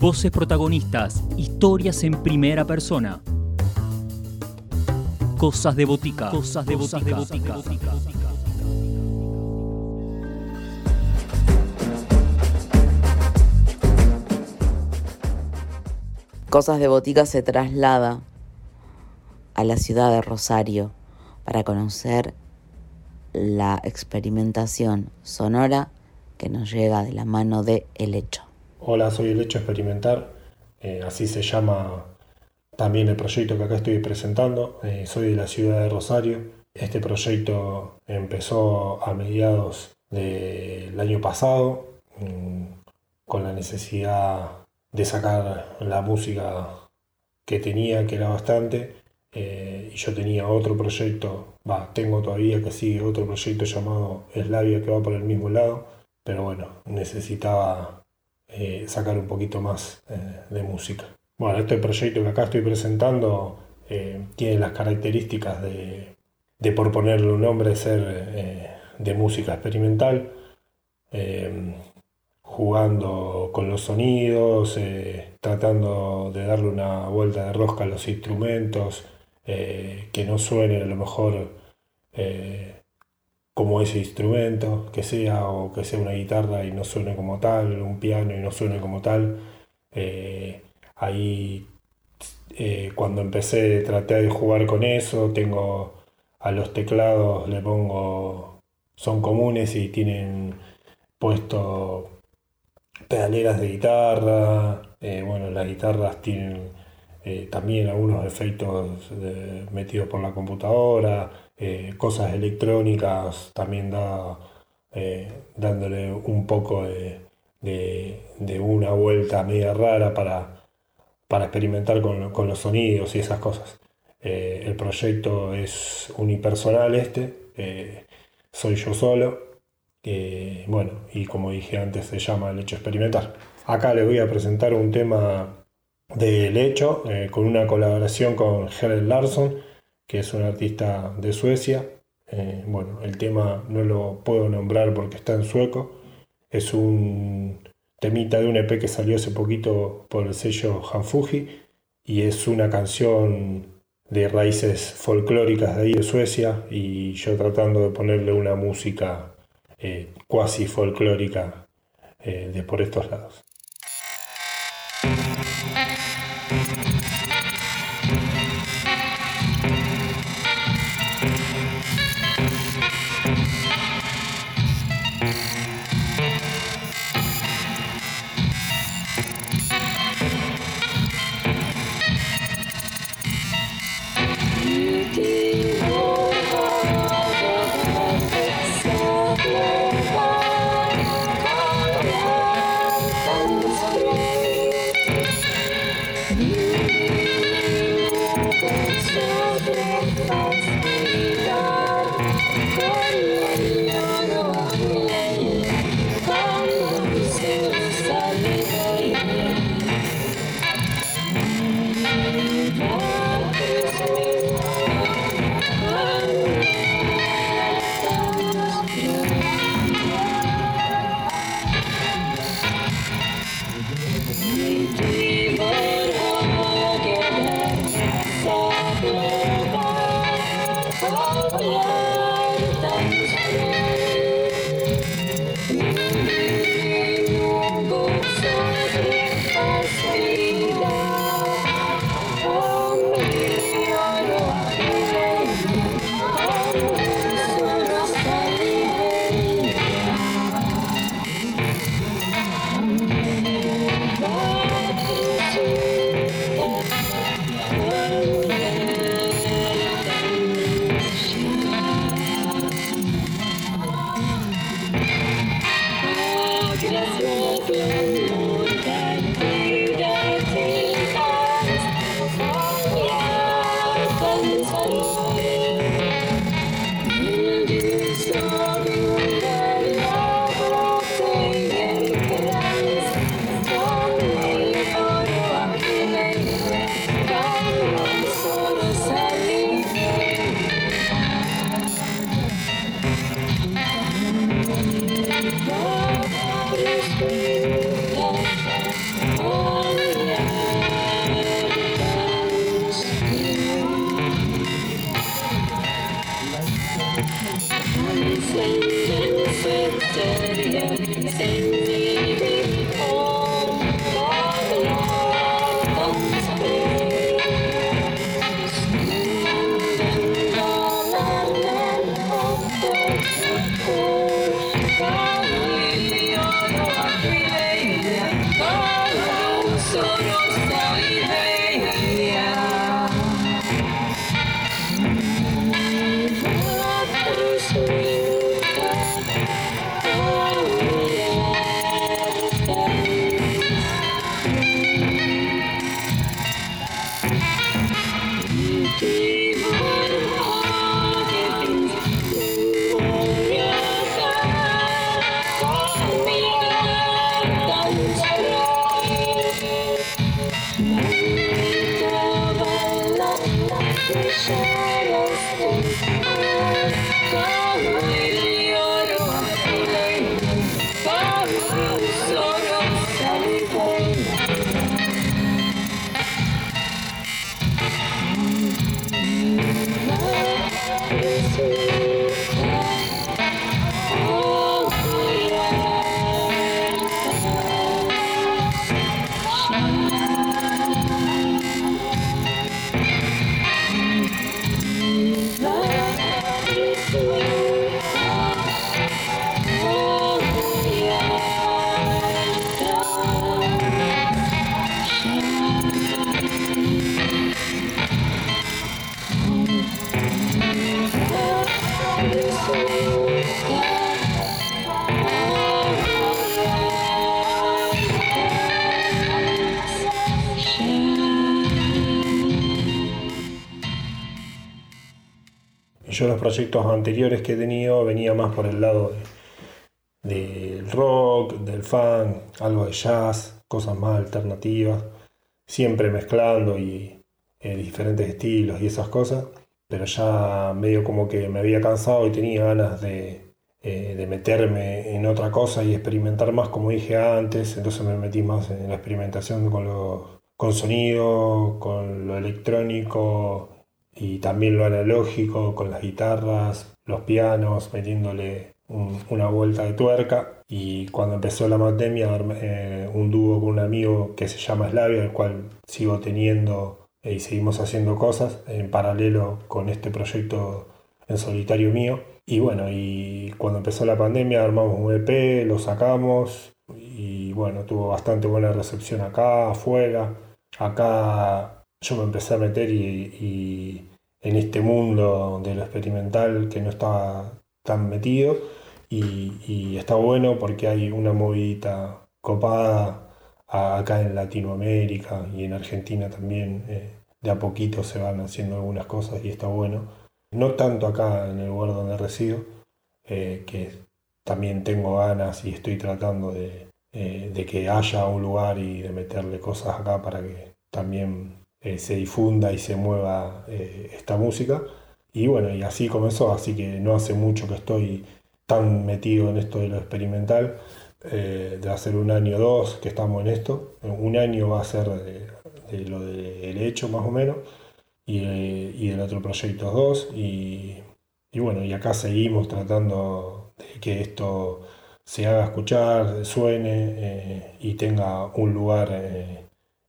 Voces protagonistas, historias en primera persona. Cosas de botica. Cosas de botica. Cosas de Botica se traslada a la ciudad de Rosario para conocer la experimentación sonora que nos llega de la mano de El Hecho. Hola, soy El Hecho Experimentar, eh, así se llama también el proyecto que acá estoy presentando. Eh, soy de la ciudad de Rosario. Este proyecto empezó a mediados del año pasado mm, con la necesidad de sacar la música que tenía, que era bastante. Eh, yo tenía otro proyecto, tengo todavía que sigue otro proyecto llamado Eslavia que va por el mismo lado, pero bueno, necesitaba eh, sacar un poquito más eh, de música. Bueno, este proyecto que acá estoy presentando eh, tiene las características de, de, por ponerle un nombre, ser de música experimental, jugando con los sonidos, tratando de darle una vuelta de rosca a los instrumentos, que no suenen a lo mejor como ese instrumento, que sea, o que sea una guitarra y no suene como tal, un piano y no suene como tal. Eh, ahí eh, cuando empecé traté de jugar con eso, tengo a los teclados le pongo, son comunes y tienen puesto pedaleras de guitarra, eh, bueno, las guitarras tienen también algunos efectos metidos por la computadora, eh, cosas electrónicas, también eh, dándole un poco de, una vuelta media rara para, para experimentar con, los sonidos y esas cosas. Eh, el proyecto es unipersonal este, soy yo solo, bueno, y como dije antes se llama El Hecho Experimental. Acá les voy a presentar un tema del Hecho con una colaboración con Helen Larson que es un artista de Suecia. Eh, bueno, el tema no lo puedo nombrar porque está en sueco. Es un temita de un EP que salió hace poquito por el sello Hanfuji y es una canción de raíces folclóricas de ahí de Suecia y yo tratando de ponerle una música eh, cuasi folclórica eh, de por estos lados. children, let's be gone. Yo los proyectos anteriores que he tenido venía más por el lado del rock, del funk, algo de jazz, cosas más alternativas, siempre mezclando y eh, diferentes estilos y esas cosas, pero ya medio como que me había cansado y tenía ganas de, eh, de meterme en otra cosa y experimentar más como dije antes, entonces me metí más en la experimentación con, los, con sonido, con lo electrónico y también lo analógico, con las guitarras, los pianos, metiéndole una vuelta de tuerca. Y cuando empezó la pandemia, eh, un dúo con un amigo que se llama Slavia, el cual sigo teniendo eh, y seguimos haciendo cosas en paralelo con este proyecto en solitario mío. Y bueno, y cuando empezó la pandemia armamos un EP, lo sacamos y bueno, tuvo bastante buena recepción acá, afuera. Acá yo me empecé a meter y, en este mundo de lo experimental que no estaba tan metido y, está bueno porque hay una movidita copada acá en Latinoamérica y en Argentina también. Eh, de a poquito se van haciendo algunas cosas y está bueno no tanto acá en el lugar donde resido, eh, que también tengo ganas y estoy tratando de, eh, que haya un lugar y de meterle cosas acá para que también eh, se difunda y se mueva esta música. Y bueno, y así comenzó, así que no hace mucho que estoy tan metido en esto de lo experimental, de hacer un año o dos que estamos en esto. Un año va a ser de, lo del hecho más o menos y, del otro proyecto 2 y, bueno, y acá seguimos tratando de que esto se haga escuchar, suene eh, y tenga un lugar eh,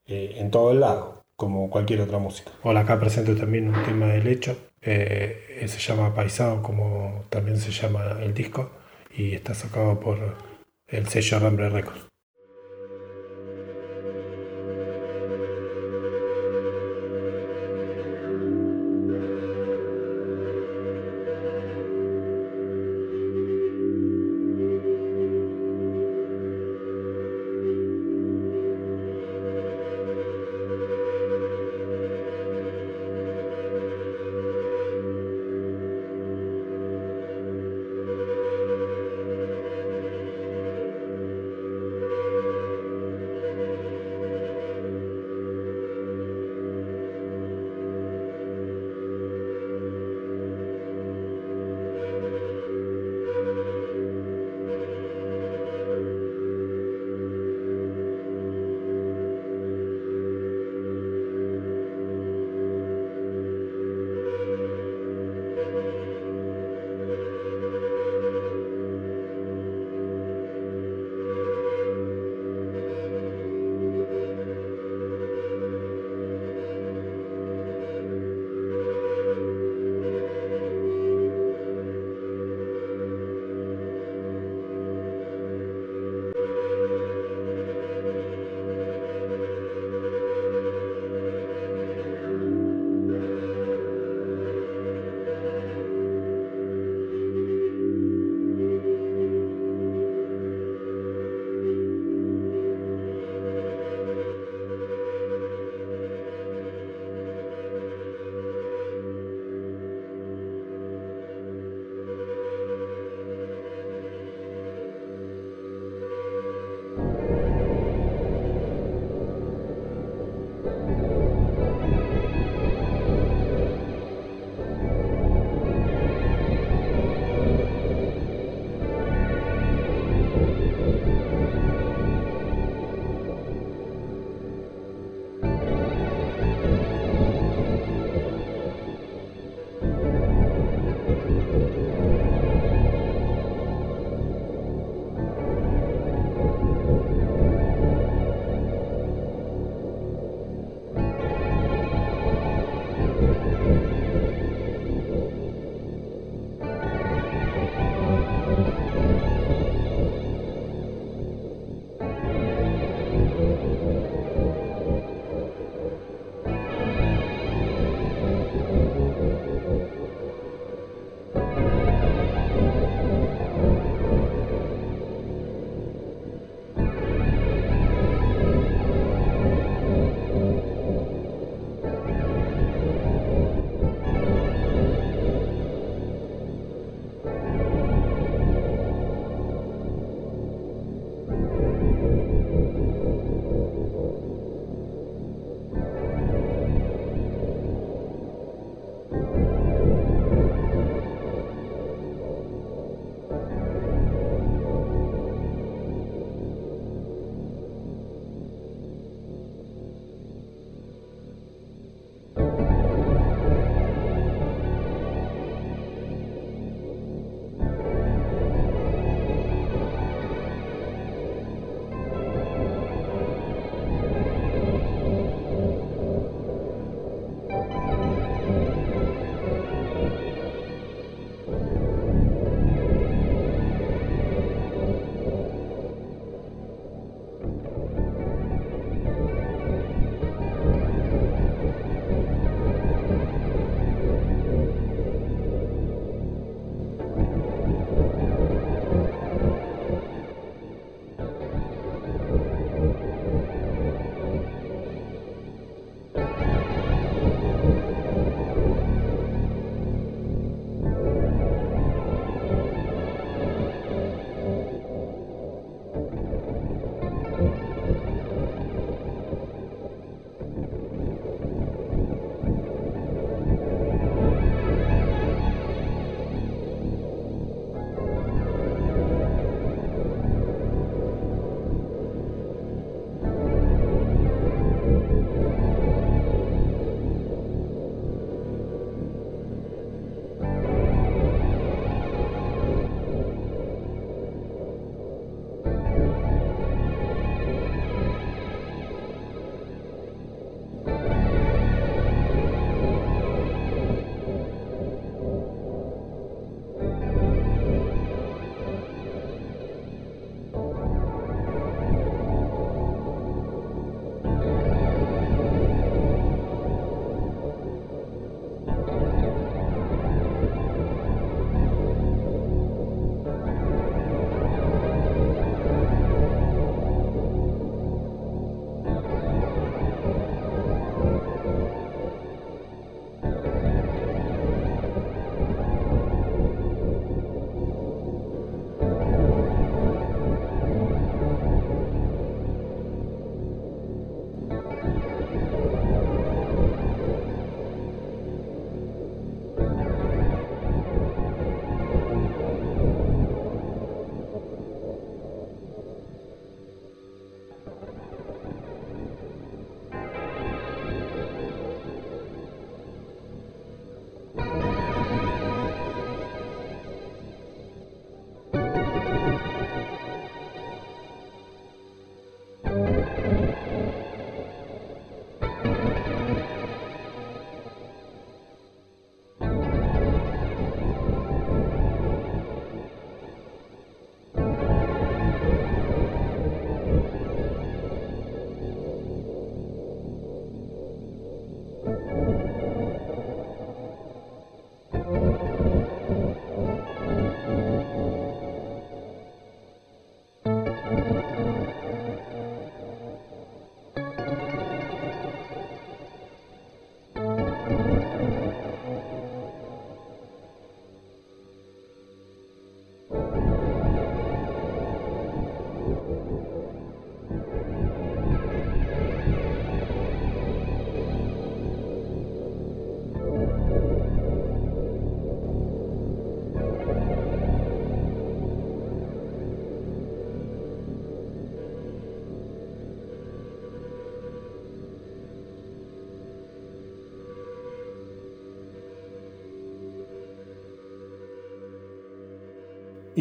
eh, en todo el lado, como cualquier otra música. Hola, acá presento también un tema del hecho, se llama Paisado, como también se llama el disco, y está sacado por el sello Ramble Records.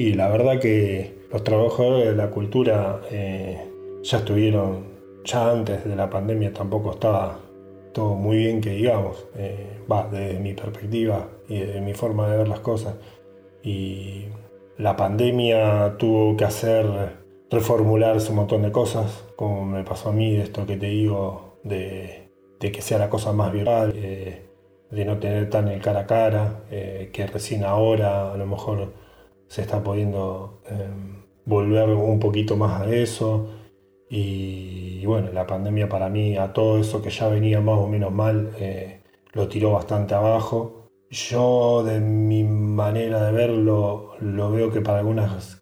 Y la verdad que los trabajadores de la cultura eh, ya estuvieron, ya antes de la pandemia tampoco estaba todo muy bien que digamos, eh, va, desde mi perspectiva y desde mi forma de ver las cosas. Y la pandemia tuvo que hacer reformularse un montón de cosas, como me pasó a mí, de esto que te digo, de, que sea la cosa más viral, eh, de no tener tan el cara a cara, que recién ahora a lo mejor se está pudiendo em, volver un poquito más a eso. Y, bueno, la pandemia para mí a todo eso que ya venía más o menos mal eh, lo tiró bastante abajo. Yo de mi manera de verlo lo veo que para algunas,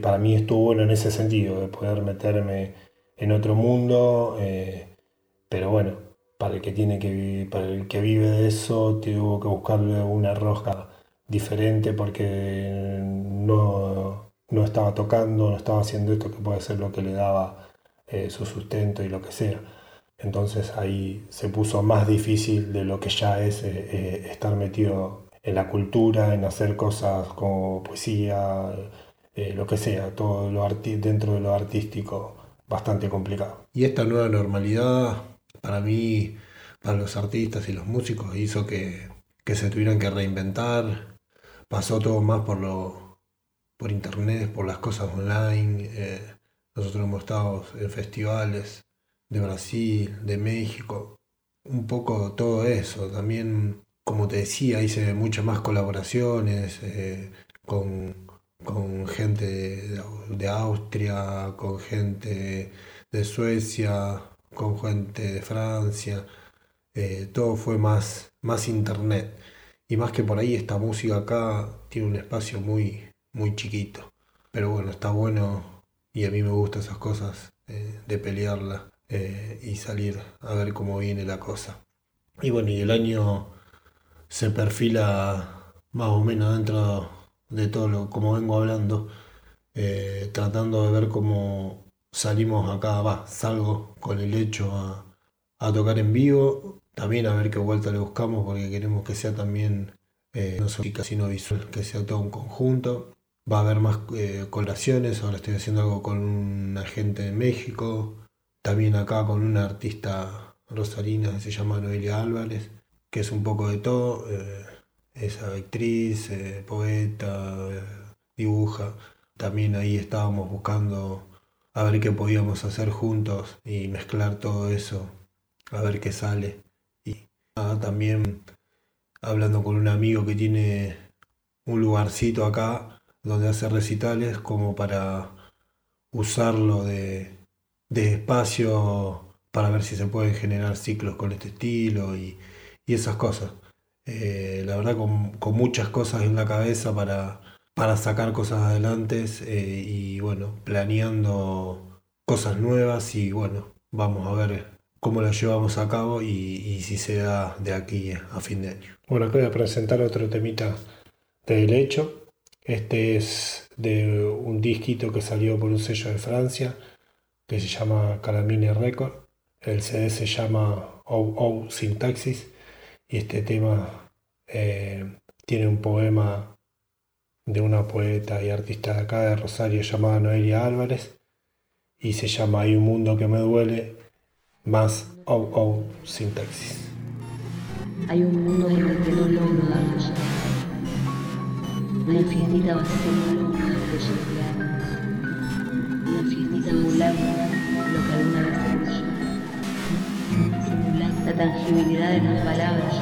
para mí estuvo bueno en ese sentido, de poder meterme en otro mundo, eh, pero bueno, para el que tiene que para el que vive de eso, tuvo que buscarle una rosca diferente porque no, no estaba tocando, no estaba haciendo esto que puede ser lo que le daba eh, su sustento y lo que sea. Entonces ahí se puso más difícil de lo que ya es eh, eh, estar metido en la cultura, en hacer cosas como poesía, lo que sea, todo lo dentro de lo artístico, bastante complicado. Y esta nueva normalidad, para mí, para los artistas y los músicos, hizo que, que se tuvieran que reinventar. Pasó todo más por lo por internet, por las cosas online. nosotros hemos estado en festivales de Brasil, de México, un poco todo eso. También, como te decía, hice muchas más colaboraciones eh, con, gente de, Austria, con gente de Suecia, con gente de Francia. Eh, todo fue más, más internet. Y más que por ahí, esta música acá tiene un espacio muy, muy chiquito. Pero bueno, está bueno y a mí me gustan esas cosas eh, de pelearla eh, y salir a ver cómo viene la cosa. Y bueno, y el año se perfila más o menos dentro de todo lo como vengo hablando, eh, tratando de ver cómo salimos acá, va, salgo con el hecho a, tocar en vivo, también a ver qué vuelta le buscamos porque queremos que sea también eh, no solo sino visual, que sea todo un conjunto. Va a haber más eh, colaciones, ahora estoy haciendo algo con un agente de México, también acá con una artista rosarina que se llama Noelia Álvarez, que es un poco de todo. Eh, es actriz, eh, poeta, eh, dibuja. También ahí estábamos buscando a ver qué podíamos hacer juntos y mezclar todo eso, a ver qué sale. Y también hablando con un amigo que tiene un lugarcito acá donde hace recitales como para usarlo de, de espacio para ver si se pueden generar ciclos con este estilo y, esas cosas. Eh, la verdad con, muchas cosas en la cabeza para, para sacar cosas adelante eh, y bueno, planeando cosas nuevas y bueno, vamos a ver cómo las llevamos a cabo y, si se da de aquí a fin de año. Bueno, acá voy a presentar otro temita del hecho. Este es de un disquito que salió por un sello de Francia que se llama Calamine Record. El CD se llama OO Sintaxis y este tema eh, tiene un poema de una poeta y artista de acá de Rosario llamada Noelia Álvarez y se llama Hay un mundo que me duele más OO Sintaxis. Hay un mundo en el que no logro darle Una infinita vacía simulando lo que alguna vez he Simulando la tangibilidad de las palabras,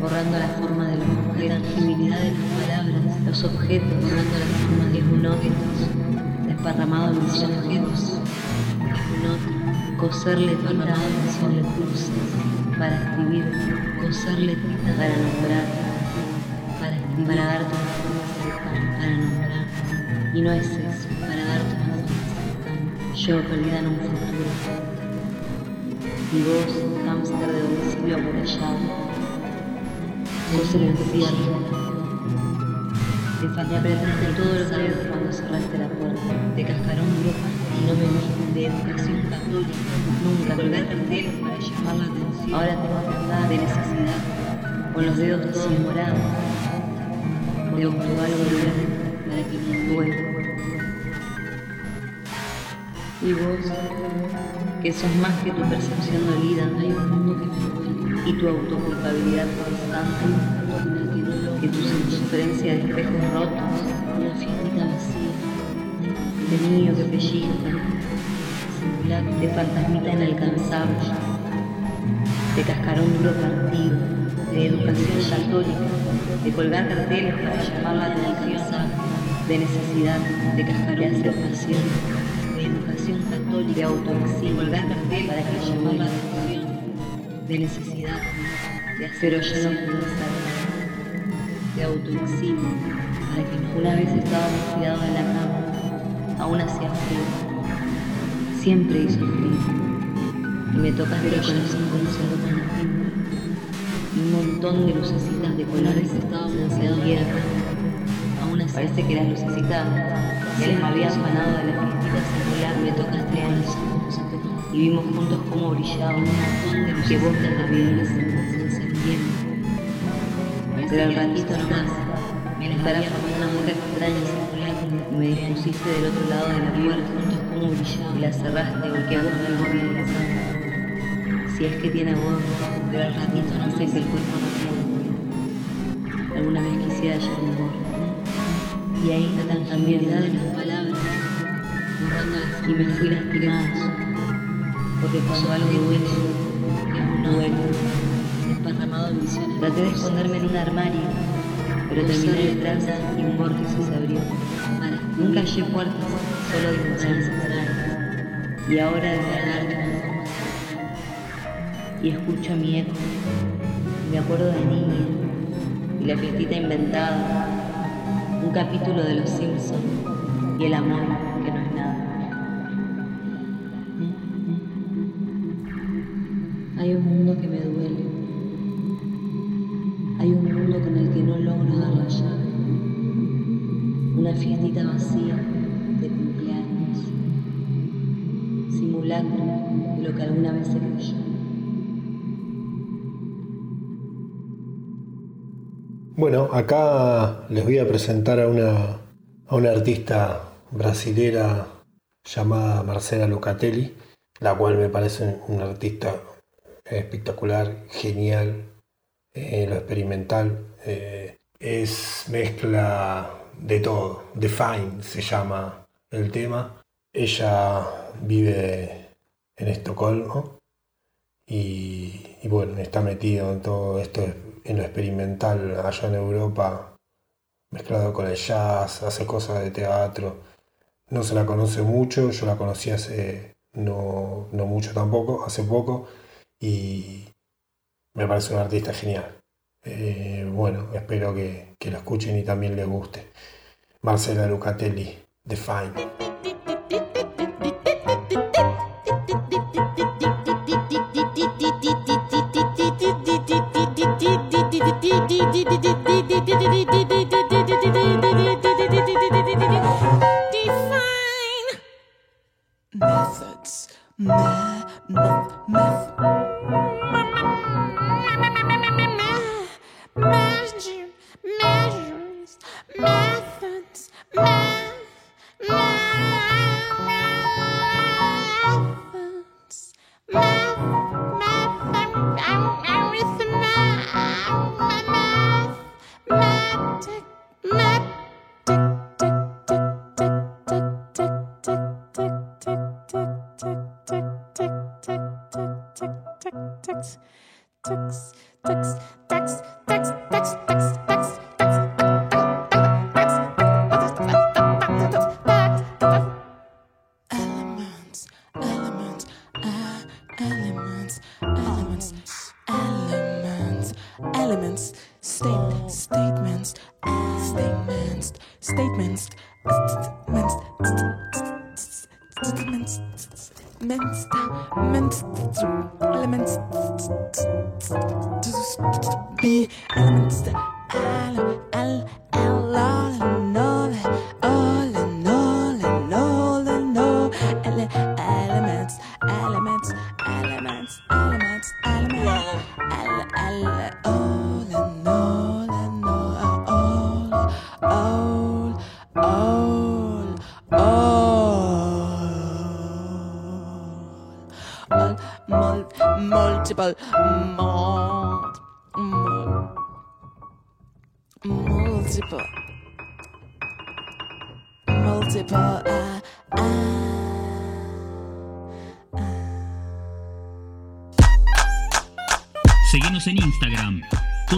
borrando la forma de los objetos. La tangibilidad de las palabras, los objetos, borrando la forma de los objetos, desparramado en mis objetos. Coserle tinta sobre el cruce, para escribir, coserle tinta para nombrar, para escribir, para darte una forma para nombrar. Y no es eso, para darte una yo perdida en un futuro. Y vos, hámster de domicilio amurallado, sos el encierro. Te apretaste todo lo que cuando cerraste la puerta. Te cascaron ropa y no me viste de educación católica. Nunca colgar carteles para llamar la atención. Ahora tengo que andar de necesidad, con los dedos todos morados. De busco algo de para que me duele. Y vos, que sos más que tu percepción dolida, hay un mundo que me duele. Y tu autoculpabilidad constante, que tu circunferencia de espejos rotos, una fiesta vacía, de niño que pellizca, de fantasmita inalcanzable, de cascarón duro partido, de educación católica, de colgar carteles para llamar la atención, de necesidad, de cascarón de pasión educación católica, de autoexilio, colgar cartel para que llamar la atención, de necesidad, de hacer oyendo de autoexilio, para que una vez estábamos tirados en la cama, aún hacía frío, siempre hizo lo mismo. Y me el corazón con un solo timbre. Y un montón de lucecitas de colores estaban encendieron. Aún así parece que las lucecitas ya les habían ganado de la fiestita circular. Me tocaste el corazón y vimos juntos cómo brillaba un montón de lucecitas navideñas se encendieron. Pero al ratito nomás, me estará formando me dispusiste del otro lado de la puerta juntos cómo brillaba y la cerraste volteándome el borde de la cama. Si es que tiene voz, pero al ratito no sé si el cuerpo no tiene. Alguna vez quisiera hallar un borde. Y ahí la tangibilidad de las palabras, y me fui lastimada. Porque cuando algo duele, es un duele. Desparramado en visiones. Traté de esconderme en un armario, pero terminé detrás y un vórtice se abrió. Nunca hallé puertas, solo dimensiones extrañas. Y ahora desde adelante y escucho mi eco. Me acuerdo de niña. Y la fiestita inventada, un capítulo de Los Simpsons y el amor de cumpleaños. Simulacro de lo que alguna vez se creyó. Bueno, acá les voy a presentar a una, a una artista brasilera llamada Marcela Lucatelli, la cual me parece una artista espectacular, genial, eh, lo experimental. eh, es mezcla de todo, Define se llama el tema. Ella vive en Estocolmo y, bueno, está metido en todo esto, en lo experimental allá en Europa, mezclado con el jazz, hace cosas de teatro. No se la conoce mucho, yo la conocí hace no, no mucho tampoco, hace poco, y me parece una artista genial. Eh, bueno, espero que, que lo escuchen y también les guste. Marcela Lucatelli, Define. Define September. 爱